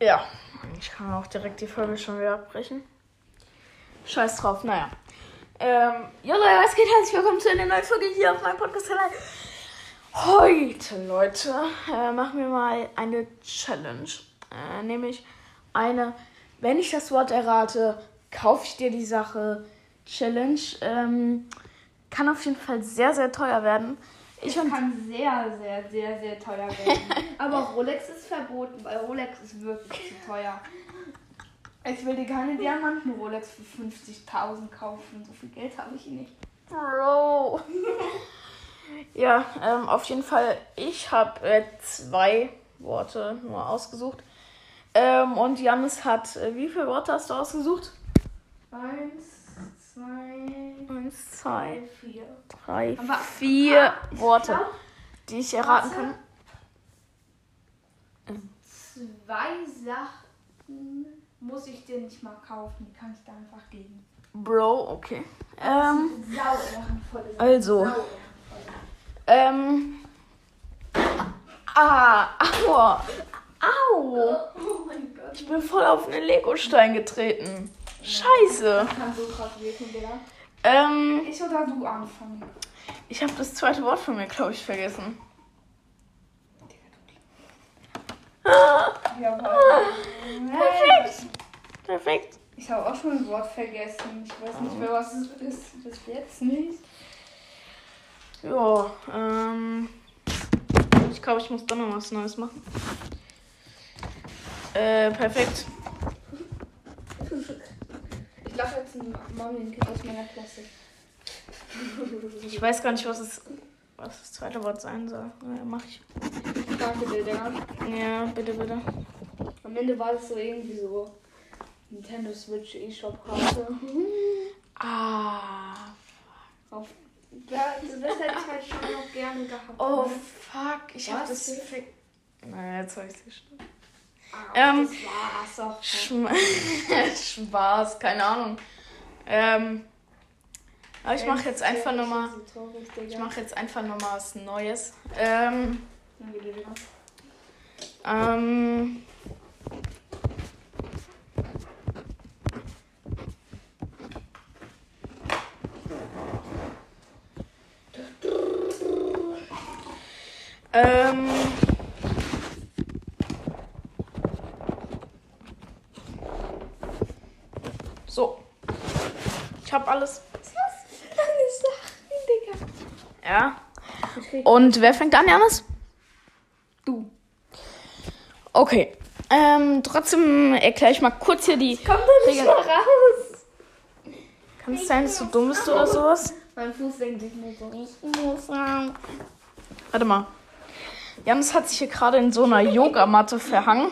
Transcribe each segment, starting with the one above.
Ja, ich kann auch direkt die Folge schon wieder abbrechen. Scheiß drauf, naja. Ähm, ja Leute, was geht? Herzlich willkommen zu einer neuen Folge hier auf meinem Podcast-Kanal. Heute, Leute, äh, machen wir mal eine Challenge. Äh, nämlich eine, wenn ich das Wort errate, kaufe ich dir die Sache. Challenge. Ähm, kann auf jeden Fall sehr, sehr teuer werden. Ich es kann sehr, sehr, sehr, sehr teuer werden. Aber Rolex ist verboten, weil Rolex ist wirklich zu teuer. Ich will dir keine Diamanten-Rolex für 50.000 kaufen. So viel Geld habe ich nicht. Bro. ja, ähm, auf jeden Fall. Ich habe äh, zwei Worte nur ausgesucht. Ähm, und Janis hat, äh, wie viele Worte hast du ausgesucht? Eins, zwei, Eins, zwei, vier. drei, Aber- vier ah, Worte, stopp. die ich erraten kann. Zwei Sachen muss ich dir nicht mal kaufen. Die kann ich dir einfach geben. Bro, okay. Ähm, also. Ähm. Ah, aua. Au. Oh mein Gott. Ich bin voll auf einen Legostein getreten. Scheiße. Ähm, Ich oder du anfangen? ich habe das zweite Wort von mir, glaube ich, vergessen. Perfekt. Perfekt. Ich habe auch schon ein Wort vergessen. Ich weiß nicht mehr, was es ist. Bis jetzt nicht. Ja, ähm. Ich glaube, ich muss doch noch was Neues machen. Äh, perfekt. Ich lache jetzt ein Mami-Kind aus meiner Klasse. Ich weiß gar nicht, was es, was das zweite Wort sein soll. Ja, mach ich. Danke dir, Digga. Ja, bitte, bitte. Am Ende war das so irgendwie so Nintendo Switch eShop-Karte. Ah. Auf. Ja, das hätte ich halt schon noch gerne gehabt. Oh, fuck. Ich hab das. Naja, jetzt hab ich's. Ah, ähm, das war's doch. Schm Spaß, keine Ahnung. Ähm. Aber ich mache jetzt einfach nochmal. Ich mache jetzt einfach nochmal was Neues. Ähm. Ähm. Ähm. So. Ich habe alles. Ja. Und wer fängt an, Janis? Du. Okay. Ähm, trotzdem erkläre ich mal kurz hier die Komm doch nicht Regeln. mal raus. Kann es sein, dass du dumm bist oder sowas? Mein Fuß denkt sich nur so, ich muss rein. Warte mal. Janis hat sich hier gerade in so einer Yogamatte verhangen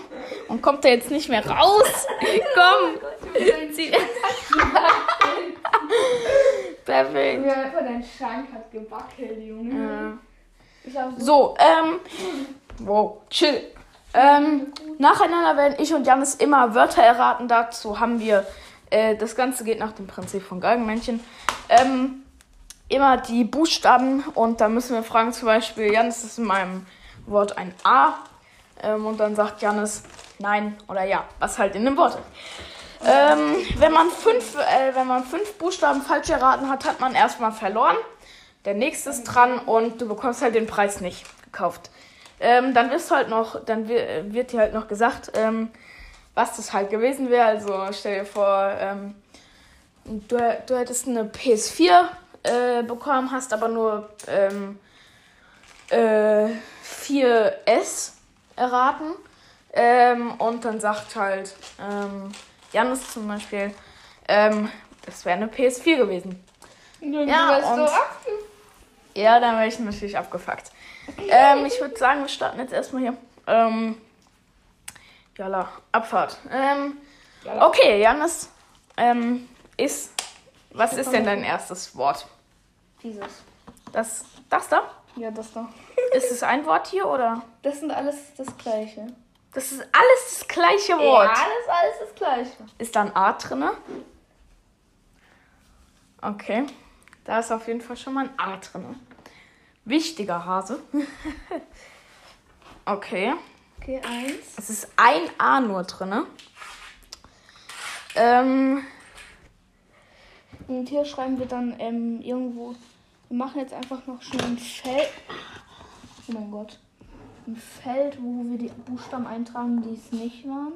und kommt da jetzt nicht mehr raus. Komm. Zieh- Perfekt. Ja, einfach dein Schrank hat gewackelt, Junge. Hab so ähm. Wow, chill. Ähm, nacheinander werden ich und Janis immer Wörter erraten. Dazu haben wir. Äh, das Ganze geht nach dem Prinzip von Galgenmännchen. Ähm, immer die Buchstaben und da müssen wir fragen, zum Beispiel, Janis ist in meinem Wort ein A. Ähm, und dann sagt Janis nein oder ja, was halt in dem Wort ist. Ähm, wenn, man fünf, äh, wenn man fünf Buchstaben falsch erraten hat, hat man erstmal verloren. Der nächste ist dran und du bekommst halt den Preis nicht gekauft. Ähm, dann wirst halt noch, dann wi- wird dir halt noch gesagt, ähm, was das halt gewesen wäre. Also stell dir vor, ähm, du, du hättest eine PS4 äh, bekommen, hast aber nur ähm, äh, 4S erraten. Ähm, und dann sagt halt ähm, Janis zum Beispiel, ähm, das wäre eine PS4 gewesen. Du Ja, und- so Ja, dann wäre ich natürlich abgefuckt. Ähm, ich würde sagen, wir starten jetzt erstmal hier. Ähm, Jalla, Abfahrt. Ähm, Jalla. okay, Janis, ähm, ist, was ist denn dein erstes Wort? Dieses. Das, das da? Ja, das da. Ist es ein Wort hier oder? Das sind alles das Gleiche. Das ist alles das gleiche Wort. Ja, alles, alles das Gleiche. Ist da ein A drinne? Okay. Da ist auf jeden Fall schon mal ein A drinne. Wichtiger Hase. Okay. Okay, eins. Es ist ein A nur drin. Ähm, Und hier schreiben wir dann ähm, irgendwo. Wir machen jetzt einfach noch schnell ein Feld. Oh mein Gott. Ein Feld, wo wir die Buchstaben eintragen, die es nicht waren.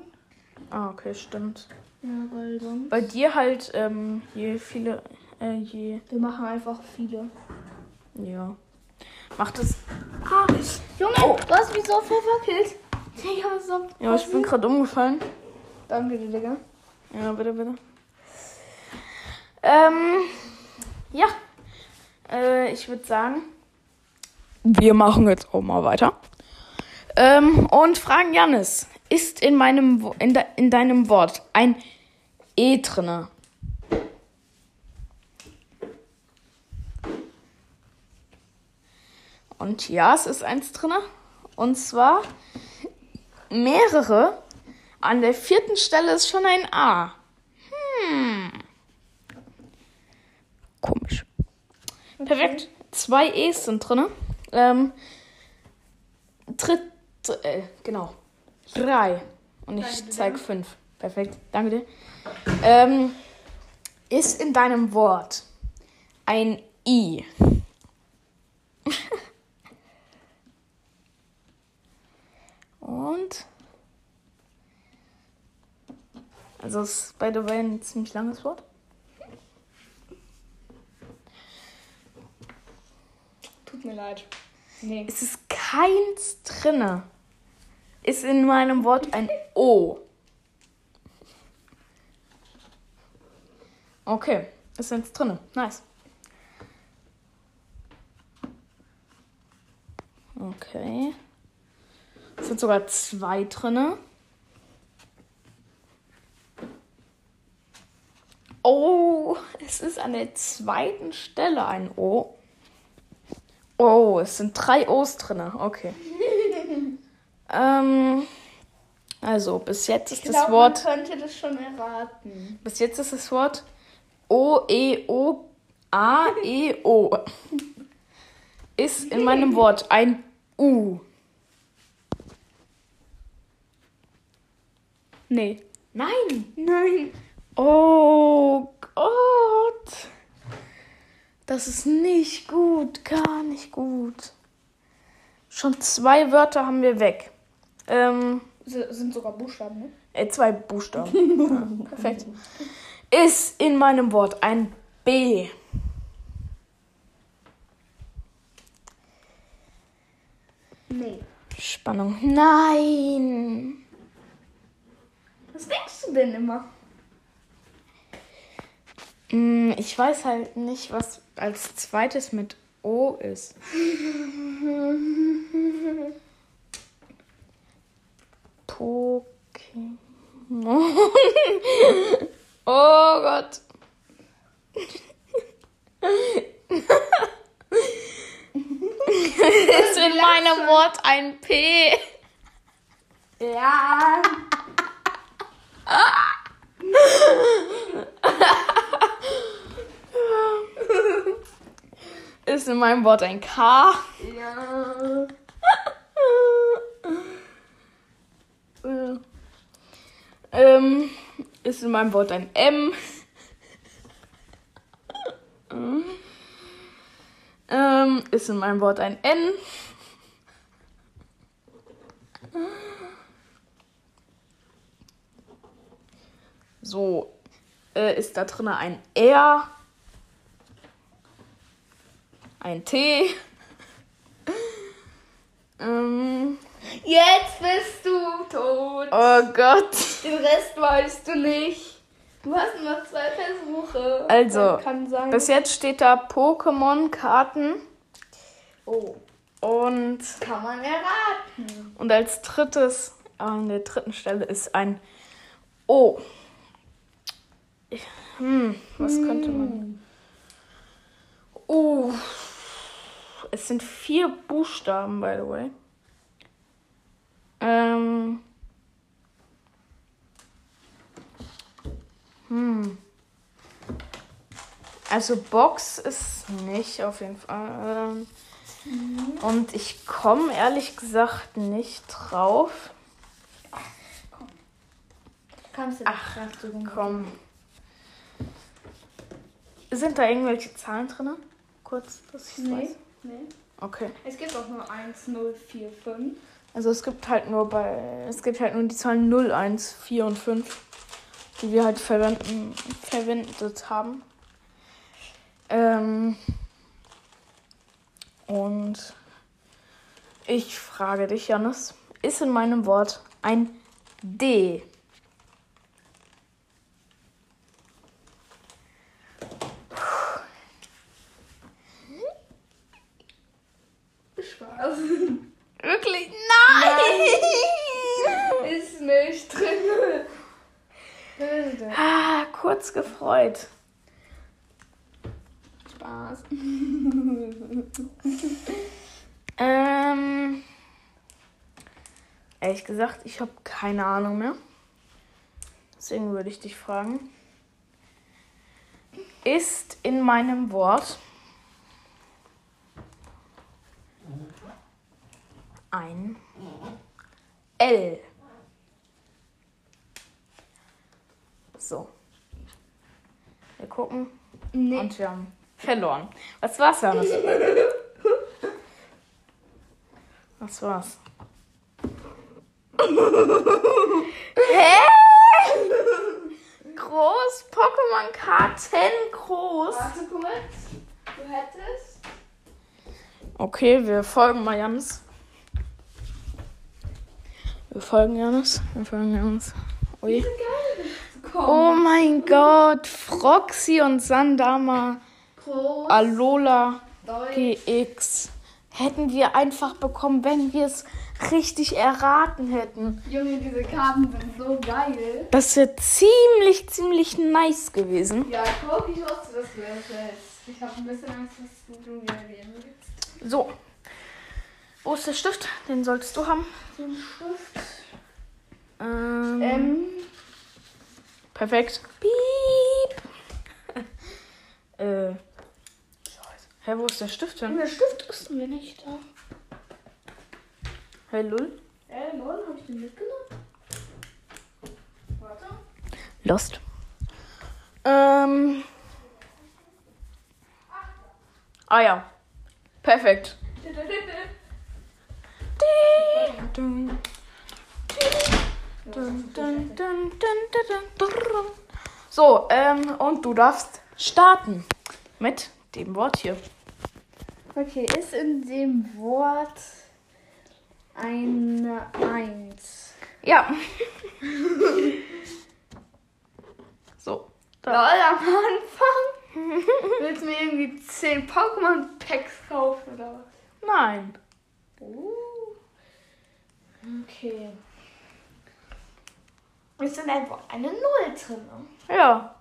ah, okay, stimmt. Ja, weil sonst. Bei dir halt, ähm, je viele, äh, je, Wir machen einfach viele. ja. Macht es. Ah, Junge, du hast mich so verwackelt. Digga, was soll Ja, ich bin gerade umgefallen. Danke dir, Digga. Ja, bitte, bitte. Ähm, ja. Äh, ich würde sagen, wir machen jetzt auch mal weiter. Ähm, und fragen Janis, ist in meinem in, de, in deinem Wort ein E drinne? Und ja, es ist eins drinne. Und zwar mehrere. An der vierten Stelle ist schon ein A. Hm. Komisch. Perfekt. Zwei E's sind drin. Ähm, dritt, dr- äh, genau. Drei. Und ich Danke dir. zeig fünf. Perfekt. Danke dir. Ähm, ist in deinem Wort ein I. Und also ist by the way ein ziemlich langes Wort. Tut mir leid. Nee. Es ist keins drinne. Ist in meinem Wort ein O. Okay, ist jetzt drinne. Nice. Okay. Es sind sogar zwei drinne. Oh, es ist an der zweiten Stelle ein O. Oh, es sind drei O's drinne. Okay. ähm, also bis jetzt ist Ich das glaube, Wort. man könnte das schon erraten. Bis jetzt ist das Wort O E O A E O. Ist in meinem Wort ein U. Nee. Nein. Nein. Oh Gott. Das ist nicht gut, gar nicht gut. Schon zwei Wörter haben wir weg. Ähm, sind sogar Buchstaben, ne? äh, zwei Buchstaben. ja, perfekt. Ist in meinem Wort ein B. Nee. Spannung. Nein. Was denkst du denn immer? Hm, Ich weiß halt nicht, was als zweites mit O ist. Pokémon. Oh Gott. ist in meinem Wort ein P. Ja. Ist in meinem Wort ein K. Ja. Äh, ähm, ist in meinem Wort ein M. ähm, ist in meinem Wort ein N. So, äh, ist da drin ein R, ein T. ähm, Jetzt bist du tot. oh Gott. Den Rest weißt du nicht. Du hast noch zwei Versuche. Also. Bis jetzt steht da Pokémon-Karten oh. und, Kann man erraten. und als drittes, an der dritten Stelle ist ein O. Hm, was könnte man. Oh. Es sind vier Buchstaben, by the way. Ähm. Hm. Also Box ist nicht auf jeden Fall. Ähm, Und ich komme ehrlich gesagt nicht drauf. Kannst du Ach, Komm. Sind da irgendwelche Zahlen drin? Kurz, dass ich Nee. weiß. Nee. Okay. Es gibt auch nur 1, 0, 4, 5. Also es gibt halt nur bei. Es gibt halt nur die Zahlen 0, 1, 4 und 5, die wir halt verwenden, verwendet haben. Ähm, und ich frage dich, Janis, ist in meinem Wort ein D? Spaß. Wirklich? Nein! Ist nicht drin. Ah, kurz gefreut. Spaß. Ähm, ehrlich gesagt, ich habe keine Ahnung mehr. Deswegen würde ich dich fragen. Ist in meinem Wort ein L? So. Wir gucken. Nee. Und wir haben verloren. Was war's, Johannes? Was war's? Hä? Groß, Pokémon-Karten, groß. Warte kurz. Du hättest. Okay, wir folgen mal Janis. Wir folgen Janis. Wir folgen Janis. Ui. Komm. Oh mein Gott, Froxy und Sandama, Groß. Alola, Deutsch. GX. Hätten wir einfach bekommen, wenn wir es richtig erraten hätten. Junge, diese Karten sind so geil. Das wäre ziemlich, ziemlich nice gewesen. Ja, guck, ich wusste, dass du das willst. Ich habe ein bisschen Angst, dass du gehen willst. So. Wo ist der Stift? Den solltest du haben. Den Stift. Ähm, Ähm, perfekt. Piep. äh. Hä, wo ist der Stift denn? der Stift ist mir nicht da. Hey, Lull. Äh, lol, hab ich den mitgenommen? Warte. Lost. Ähm. Ah ja. Perfekt. Dun, dun, dun, dun. So, ähm, und du darfst starten mit dem Wort hier. Okay, ist in dem Wort eine Eins. Ja. so. Da. Lol, am Anfang. Willst du mir irgendwie 10 Pokémon-Packs kaufen oder was? Nein. Uh. Okay. Ist in deinem Wort eine Null drin? Ja.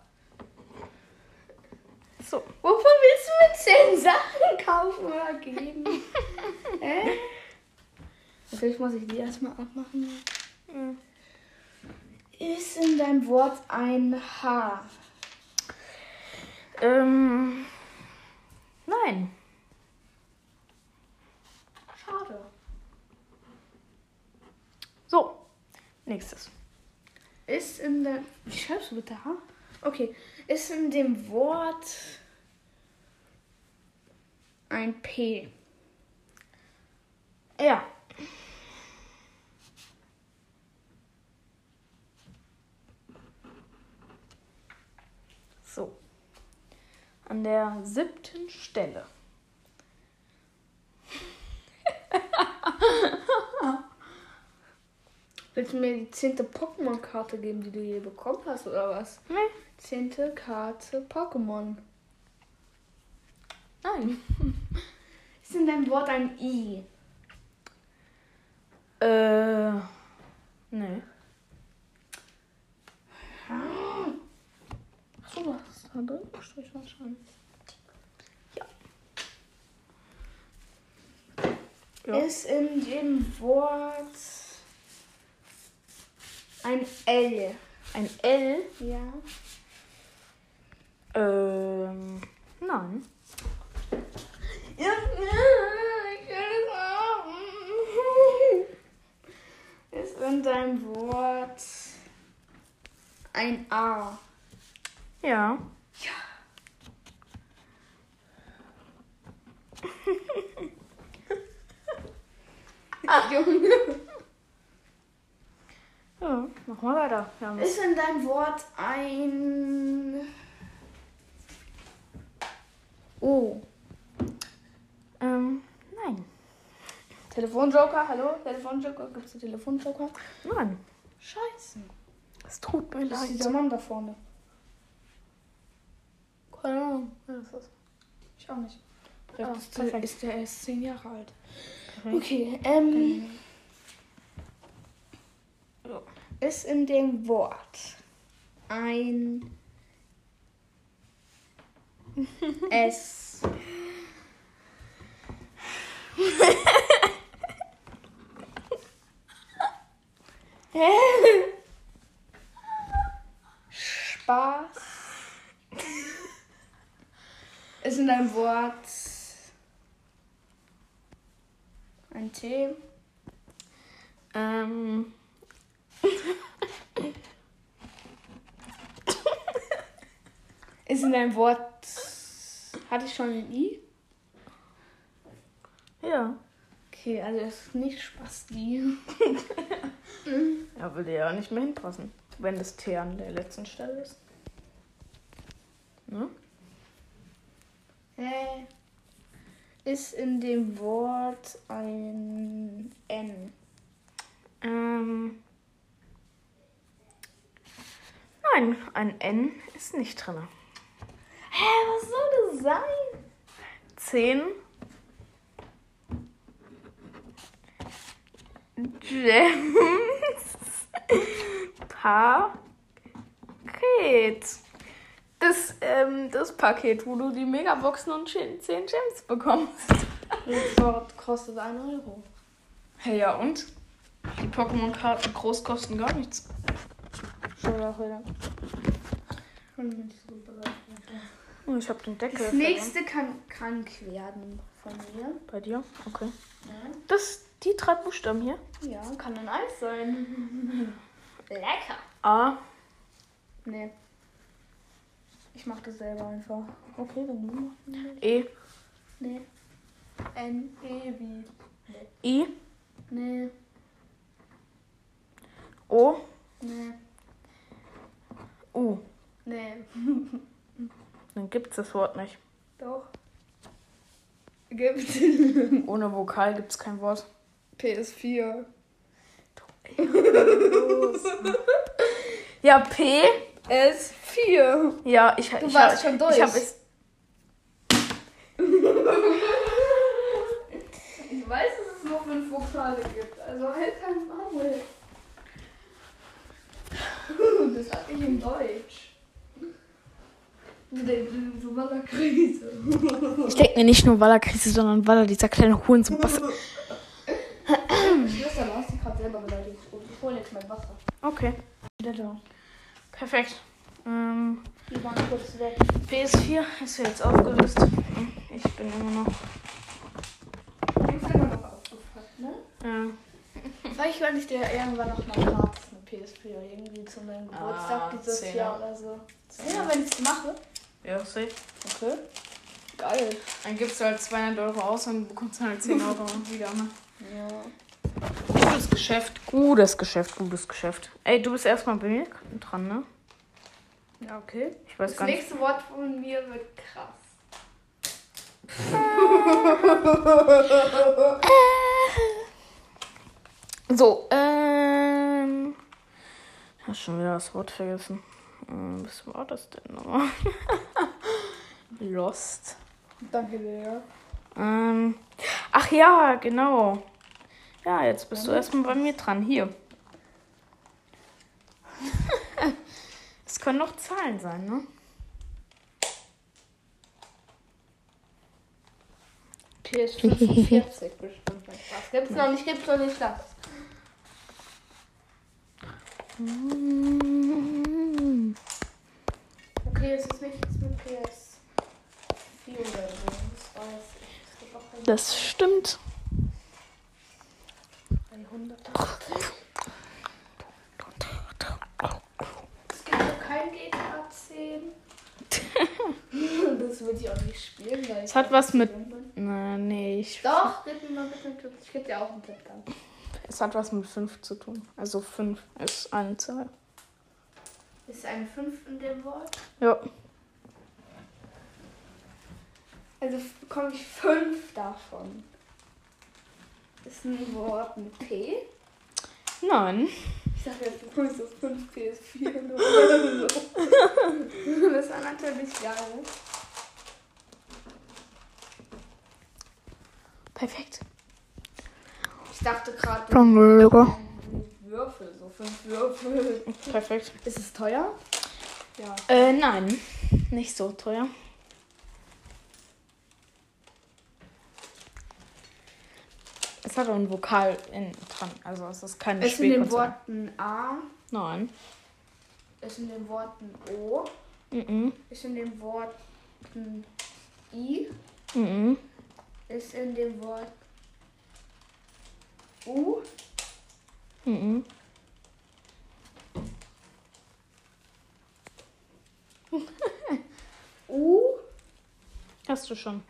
So. Wovon willst du mir 10 Sachen kaufen oder geben? Hä? Natürlich muss ich die erstmal abmachen. Mhm. Ist in deinem Wort ein H? Ähm. Nein. Schade. So. Nächstes. Ist in der. Wie schreibst du bitte H? Okay. Ist in dem Wort ein P? Ja. So. An der siebten Stelle. Willst du mir die zehnte Pokémon-Karte geben, die du je bekommen hast, oder was? Nee. Zehnte Karte Pokémon. Nein. Ist in deinem Wort ein I? Äh. Nee. Achso, was ist da drin? Strich was schon. Ja. Ist in dem Wort ein L. Ein L? Ja. Ähm, nein. Ist in deinem Wort ein A? Ja. Ja. Junge. Ja, mach mal weiter. Ist in deinem Wort ein O? ähm, nein. Telefonjoker, hallo? Telefonjoker, gibt's einen Telefonjoker? Nein. Scheiße. Es tut mir Das ist leid. dieser Mann da vorne. Keine Ahnung. wer das ist. Ich auch nicht. Ah, ist, der, ist der erst zehn Jahre alt. Okay, ähm. Ja. Ist in dem Wort ein S. Spaß. Ist in einem Wort ein T. in deinem Wort. Hatte ich schon ein I? ja. Okay, also es ist nicht Spasti. Ja, würde ja nicht mehr hinpassen, wenn das T an der letzten Stelle ist. Ne? Hä? Ist in dem Wort ein N. Ähm, nein, ein N ist nicht drin. Hä, was soll das sein? 10. Gems. Paket. Das, ähm, das Paket, wo du die Megaboxen und 10 Gems bekommst. Das kostet 1 Euro. Hey, ja und? Die Pokémon-Karten groß kosten gar nichts. Schon auch wieder. Schon bin ich so bereit. Oh, ich hab den Deckel. Das nächste kann krank werden von mir. Bei dir? Okay. Ja, Das, die drei Buchstaben hier. ja kann ein Eis sein. Lecker. A. Nee. Ich mach das selber einfach. Okay, wenn du. E. Nee. N, E, wie. I. Nee. O. Nee. U. Nee. Dann gibt's das Wort nicht. Doch. Gibt Ohne Vokal gibt's kein Wort. PS4. Ja, P. S4. Ja, ich, Du ich warst hab, schon durch. Ich hab es. Ich weiß, dass es nur fünf Vokale gibt. Also halt kein Maul. Das hatte ich in Deutsch. So war der Krise. Ich denke mir nicht nur, weil er Krise, sondern weil er dieser kleine Hurensohn was. Schwester, du hast dich gerade selber beleidigt. Ich hole jetzt mein Wasser. Okay. Wieder da. Perfekt. Ähm, Die waren kurz weg. PS4 ist ja jetzt aufgelöst. Ich bin immer noch. Die ist immer noch aufgepackt, ne? Ja. Vielleicht werde ich dir irgendwann noch mal eine PS4 irgendwie zu meinem Geburtstag Ah, dieses. Jahr oder so. Ja, wenn ich es mache. Ja, safe. Okay. Geil. Dann gibst du halt 200 Euro aus und bekommst dann halt 10 Euro wieder. Ne? Ja. Gutes Geschäft, gutes Geschäft, gutes Geschäft. Ey, du bist erstmal bei mir dran, ne? Ja, okay. Ich weiß Das gar nicht. nächste Wort von mir wird krass. So, ähm. Ich hab schon wieder das Wort vergessen. Hm, Was war das denn nochmal? Lost. Danke dir. Ähm. Ach ja, genau. Ja, jetzt bist du erstmal bei mir dran. Hier. Es können noch Zahlen sein, ne? PS45 bestimmt. Gibt's noch nicht? Gibt's noch nicht das. Okay, es ist nichts mit PS4 oder so. Das weiß ich. Das stimmt. 300. Es gibt noch kein GTA 10. das würde ich auch nicht spielen. Weil es hat was mit. Nein, nee, ich. Doch, reden wir ein bisschen. Es gibt ja auch einen Platz. Es hat was mit 5 zu tun. Also 5 ist eine Zahl. Ist ein 5 in dem Wort? Ja. Also bekomme ich 5 davon. Ist ein Wort mit P? Nein. Ich sag jetzt, du bekommst das 5 PS4 nur oder so. Das war natürlich geil. Perfekt. Ich dachte gerade. Würfel, so 5 Würfel. Perfekt. Ist es teuer? Ja. Äh, nein. Nicht so teuer. Es hat auch ein Vokal in, dran. Also es ist keine Ist in den. Worten A, Nein. ist in den Worten O, Mhm. ist in den Worten I, Mhm. ist in dem Wort U, Mhm. U, Hast du schon.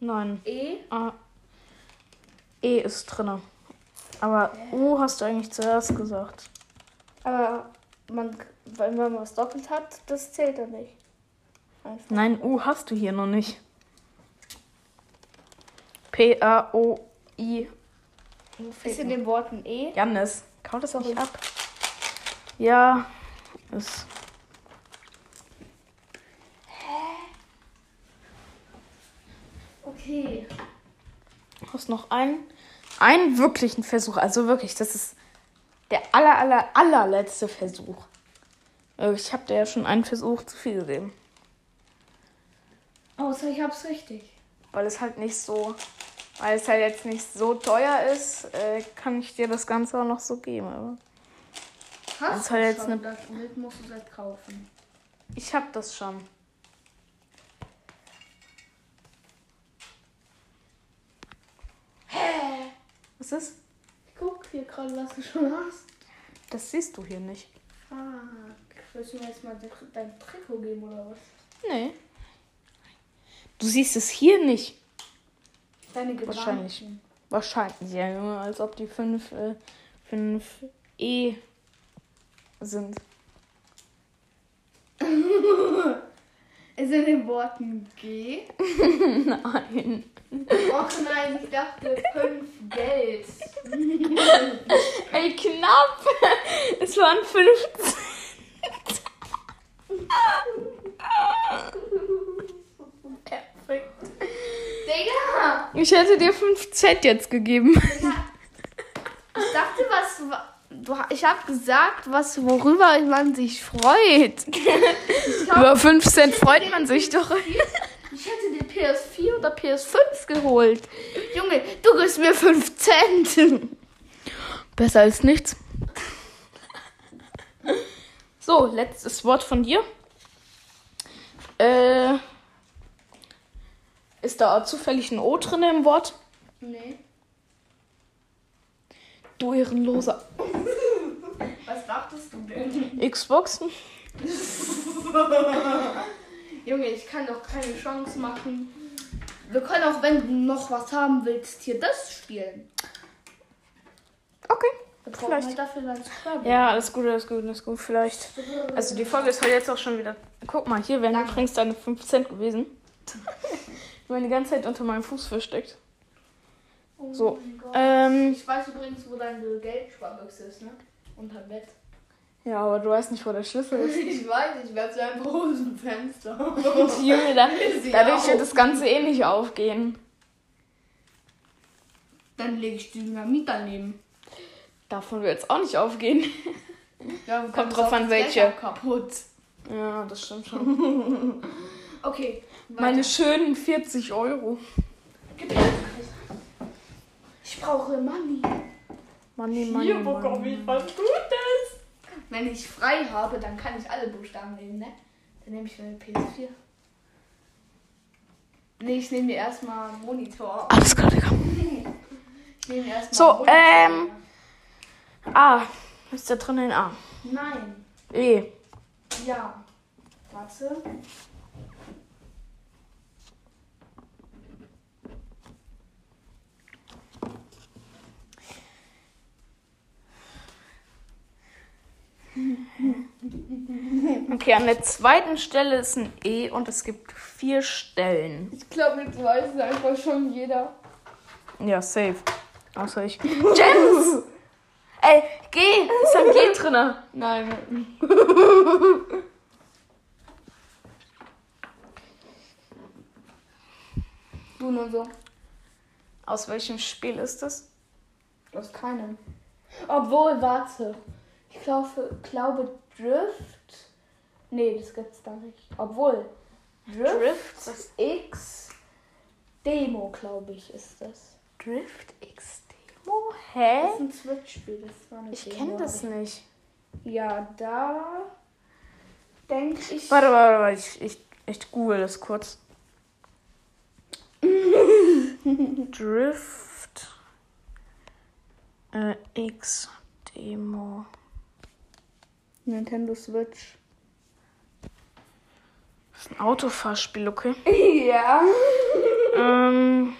Nein. E. Ah. E ist drinne. Aber U hast du eigentlich zuerst gesagt. Aber man, wenn man was doppelt hat, das zählt dann nicht. Einfach. Nein, U hast du hier noch nicht. P, A, O, I. U Ist in den Worten E. Jannis, kaut das nicht ab. Ja, ist. Okay. Du hast noch einen, einen wirklichen Versuch. Also wirklich, das ist der aller, aller, allerletzte Versuch. Äh, Ich habe dir ja schon einen Versuch zu viel gegeben. Außer ich hab's richtig. Weil es halt nicht so, weil es halt jetzt nicht so teuer ist, äh, kann ich dir das Ganze auch noch so geben. Aber Das Hast hat du jetzt schon, eine- das Bild musst du jetzt kaufen. ich habe das schon. Hä? Was ist? Ich guck hier gerade, was du schon hast. Das siehst du hier nicht. Fuck. Willst du mir jetzt mal de- dein Trikot geben oder was? Nee. Du siehst es hier nicht. Deine Gedanken. Wahrscheinlich. Wahrscheinlich, ja, Junge, als ob die 5 äh, fünf E sind. Ist in den Worten G. Nein. Oh nein, ich dachte 5 Geld. Ey, knapp. Es waren 15. Perfekt. Digga! Ich hätte dir 5 Z jetzt gegeben. Ich dachte, was. wa- Du, ich habe gesagt, was worüber man sich freut. Über 5 Cent freut man sich doch. Ich hätte dir PS4 oder PS5 geholt. Junge, du gibst mir 5 Cent. Besser als nichts. So, letztes Wort von dir. Äh, ist da zufällig ein O drin im Wort? Nee. Du Ehrenloser. Was dachtest du denn? Xbox? Junge, ich kann doch keine Chance machen. Wir können auch, wenn du noch was haben willst, hier das spielen. Okay. Wir brauchen Vielleicht. halt dafür dann Scrabble. Ja, alles gut, alles gut, alles gut. Vielleicht. Also die Folge ist halt jetzt auch schon wieder. Guck mal, hier wären übrigens deine 5 Cent gewesen. Die waren die ganze Zeit unter meinem Fuß versteckt. Oh So, mein Gott. Ähm, Ich weiß übrigens, wo deine Geldsparbuchse ist, ne? Unter dem Bett. ja, aber du weißt nicht, wo der Schlüssel ist. Ich weiß, ich werde einfach aus dem Fenster. Junge, da, dadurch wird das Ganze eh nicht aufgehen. Dann lege ich Dynamit daneben. Davon wird es auch nicht aufgehen. Ja, Kommt drauf an, welche. Kaputt. Ja, das stimmt schon. Okay. Meine schönen 40 Euro. Ich brauche Money. Money, money, money. was Gutes. Wenn ich frei habe, dann kann ich alle Buchstaben nehmen, ne? Dann nehme ich eine PS4. Nee, ich nehme mir erstmal einen Monitor. Alles klar, Digga. Ich nehme erstmal So, einen Monitor. ähm. A. Ist da drin ein A? Nein. E. Ja. Warte. Okay, an der zweiten Stelle ist ein E und es gibt vier Stellen. Ich glaube, jetzt weiß es einfach schon jeder. Ja, safe. Außer ich. Gems! Ey, G! Ist ein G drinne. Nein. du nur so. Aus welchem Spiel ist das? Aus keinem. Obwohl, warte. Ich glaube, glaube Drift. Nee, das gibt's da nicht. Obwohl. Drift, Drift? das X Demo, glaube ich, ist das. Drift X Demo? Hä? Das ist ein Switch-Spiel. Das war eine Ich kenne das nicht. Ja, da denke ich. Warte, warte, warte. Ich, ich, ich google das kurz. Drift äh, X Demo. Nintendo Switch. Das ist ein Autofahrspiel, okay? Ja. ähm.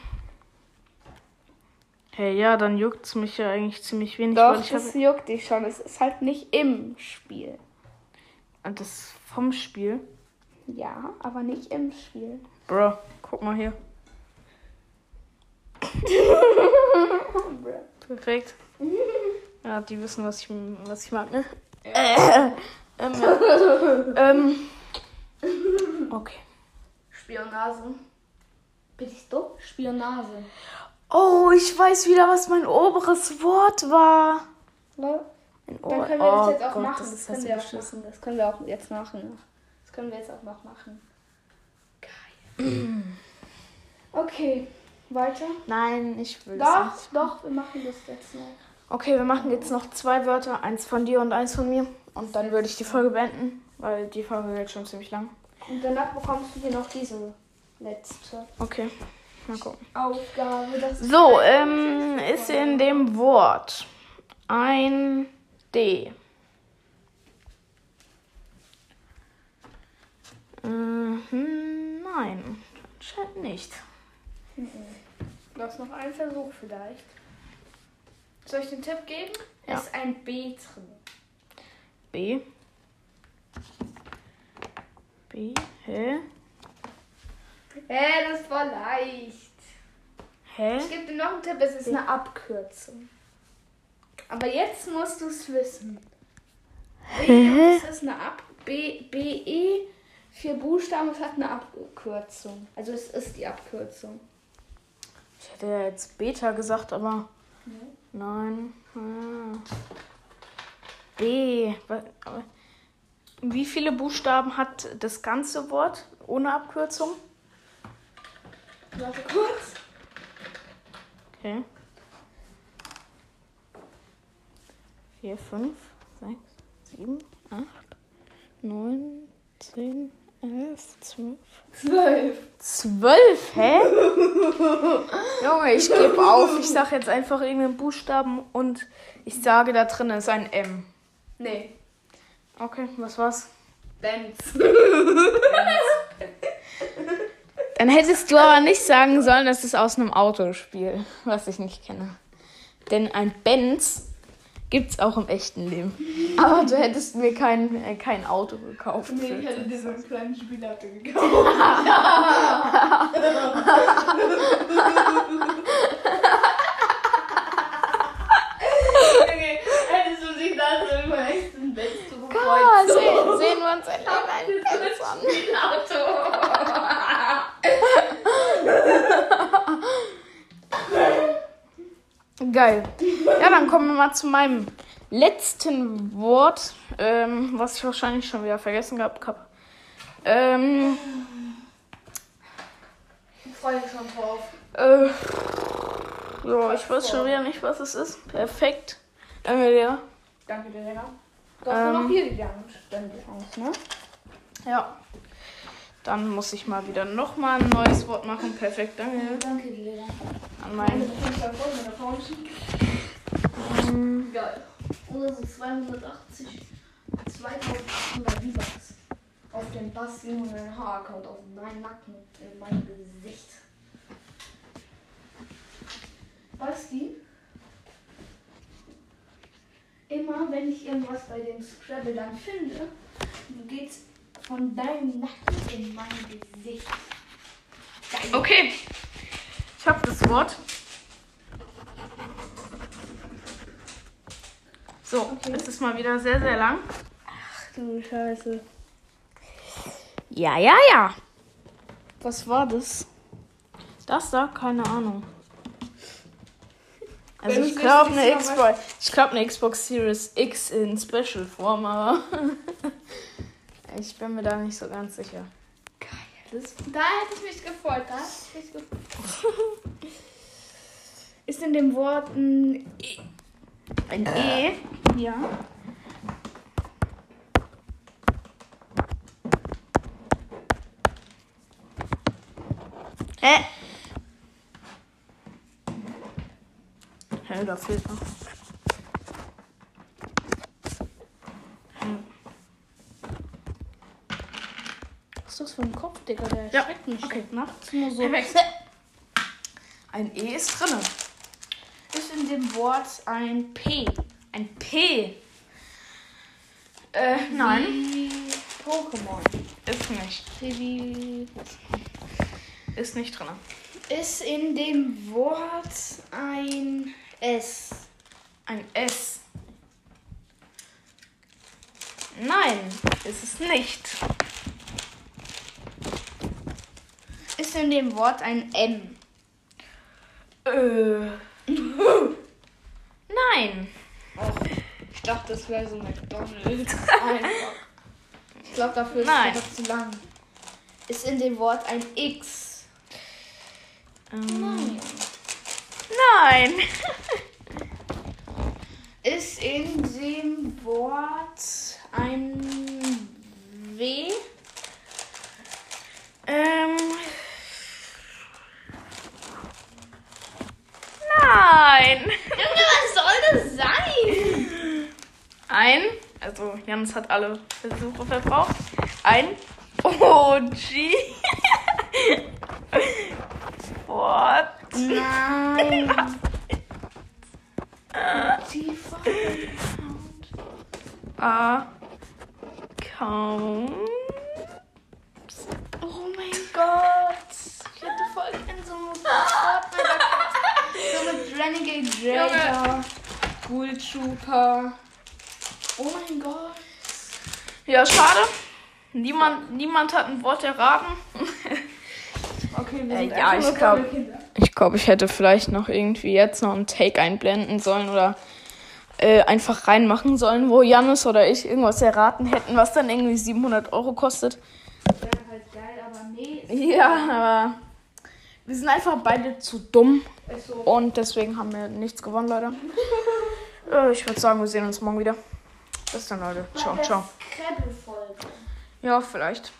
Hey, ja, dann juckt's mich ja eigentlich ziemlich wenig, weil Doch, ich das habe juckt dich schon. Es ist halt nicht im Spiel. das vom Spiel. Ja, aber nicht im Spiel. Bro, guck mal hier. Perfekt. Ja, die wissen, was ich, was ich mag, ne? Äh, ähm, ja. ähm, okay. Spionage. Bin ich dumm? Spionage. Oh, ich weiß wieder, was mein oberes Wort war. Ne? Dann können wir das oh jetzt auch Gott, machen. Das Das, können wir auch machen. Das können wir auch jetzt machen. Das können wir jetzt auch noch machen. Geil. okay, weiter. Nein, ich will es Doch, nicht. doch, wir machen das jetzt noch. Okay, wir machen jetzt noch zwei Wörter. Eins von dir und eins von mir. Und dann würde ich die Folge beenden, weil die Folge wird schon ziemlich lang. Und danach bekommst du hier noch diese letzte Okay, mal gucken. Aufgabe. Das So, ähm, ist in dem Wort ein D. Mhm, nein, anscheinend nicht. Du hast noch einen Versuch vielleicht. Soll ich den Tipp geben? Ja. Es ist ein B drin. B. B. Hä? Hä, das war leicht. Hä? Ich gebe dir noch einen Tipp, es ist eine Abkürzung. Aber jetzt musst du es wissen. B, es ist eine Ab B, BE, vier Buchstaben, es hat eine Abkürzung. Also es ist die Abkürzung. Ich hätte ja jetzt Beta gesagt, aber. Nein. Ah. B. Aber- Wie viele Buchstaben hat das ganze Wort ohne Abkürzung? Warte kurz. Okay. 4, 5, 6, 7, 8, 9, 10, 11, 12. Zwölf. 12, hä? Junge, ich gebe auf. Ich sage jetzt einfach irgendeinen Buchstaben und ich sage, da drin ist ein M. Nee. Okay, was war's? Benz. Dann hättest du aber nicht sagen sollen, das ist aus einem Autospiel, was ich nicht kenne. Denn ein Benz gibt's auch im echten Leben. Aber du hättest mir kein, äh, kein Auto gekauft. Nee, ich hätte dir so einen kleinen Spielauto gekauft. Zu Ah, gefreut. sehen, sehen wir uns ein Benz an. Geil. Ja, dann kommen wir mal zu meinem letzten Wort, ähm, was ich wahrscheinlich schon wieder vergessen gehabt habe. Ähm, Ich freue mich schon drauf. äh, ja, ich weiß schon wieder nicht, was es ist. Perfekt. Danke dir. Danke dir, Lena. Du hast nur noch Ähm, hier die Chance, ne? Ja. Dann muss ich mal wieder nochmal ein neues Wort machen. Perfekt, danke. Danke dir. An Meine meinen. Betriebsfall voll mit der Fountain. Geil. Oder so 280, 2800 V-Bucks. Auf den Basti und den Haaraccount, auf meinen Nacken, in mein Gesicht. Basti, immer wenn ich irgendwas bei dem Scrabble dann finde, Du gehst von deinem Nacken in mein Gesicht. Geil. Okay. Ich habe das Wort. So, Okay. es ist mal wieder sehr, sehr lang. Du Scheiße. Ja, ja, ja. Was war das? Das da? Keine Ahnung. Also Wenn ich glaube eine Xbox, ich glaube eine Xbox Series X in Special Form, aber ich bin mir da nicht so ganz sicher. Das, da hätte ich mich gefreut. Da hätte ich mich gefreut. Ist in dem Wort ein E? Ein E? Ja. Hä? Hä, da fehlt noch. Was ist das für ein Kopf, Digga? Der Ja, schreckt mich okay. nachts nur so. Ein E ist drinne. Ist in dem Wort ein P. Ein P. Äh, nein, Wie Pokémon. ist nicht. Wie. Ist nicht drinne. Ist in dem Wort ein S. Ein S. Nein, ist es nicht. Ist in dem Wort ein M. Äh. Nein. Ich dachte, das wäre so McDonalds. Einfach. Ich glaube, dafür ist Nein. es zu lang. Ist in dem Wort ein X. Ähm, nein. Ist in dem Wort ein W. Ähm. Nein. Junge, was soll das sein? Ein, also Jans hat alle Versuche verbraucht. Ein OG. What? Nein. Tiefer. Account. Oh mein Gott. Ich hätte voll in so einem So mit Renegade Raider, Ghoul Trooper. Oh mein Gott. Ja, schade. Niemand, niemand hat ein Wort erraten. Äh, ja, ich glaub- Kinder. Ich glaube, ich hätte vielleicht noch irgendwie jetzt noch einen Take einblenden sollen oder äh, einfach reinmachen sollen, wo Jannis oder ich irgendwas erraten hätten, was dann irgendwie 700 Euro kostet. Wäre halt geil, aber nee. Ja, aber wir sind einfach beide zu dumm so. und deswegen haben wir nichts gewonnen, Leute. äh, ich würde sagen, wir sehen uns morgen wieder. Bis dann, Leute. Ciao, ciao. Ja, vielleicht.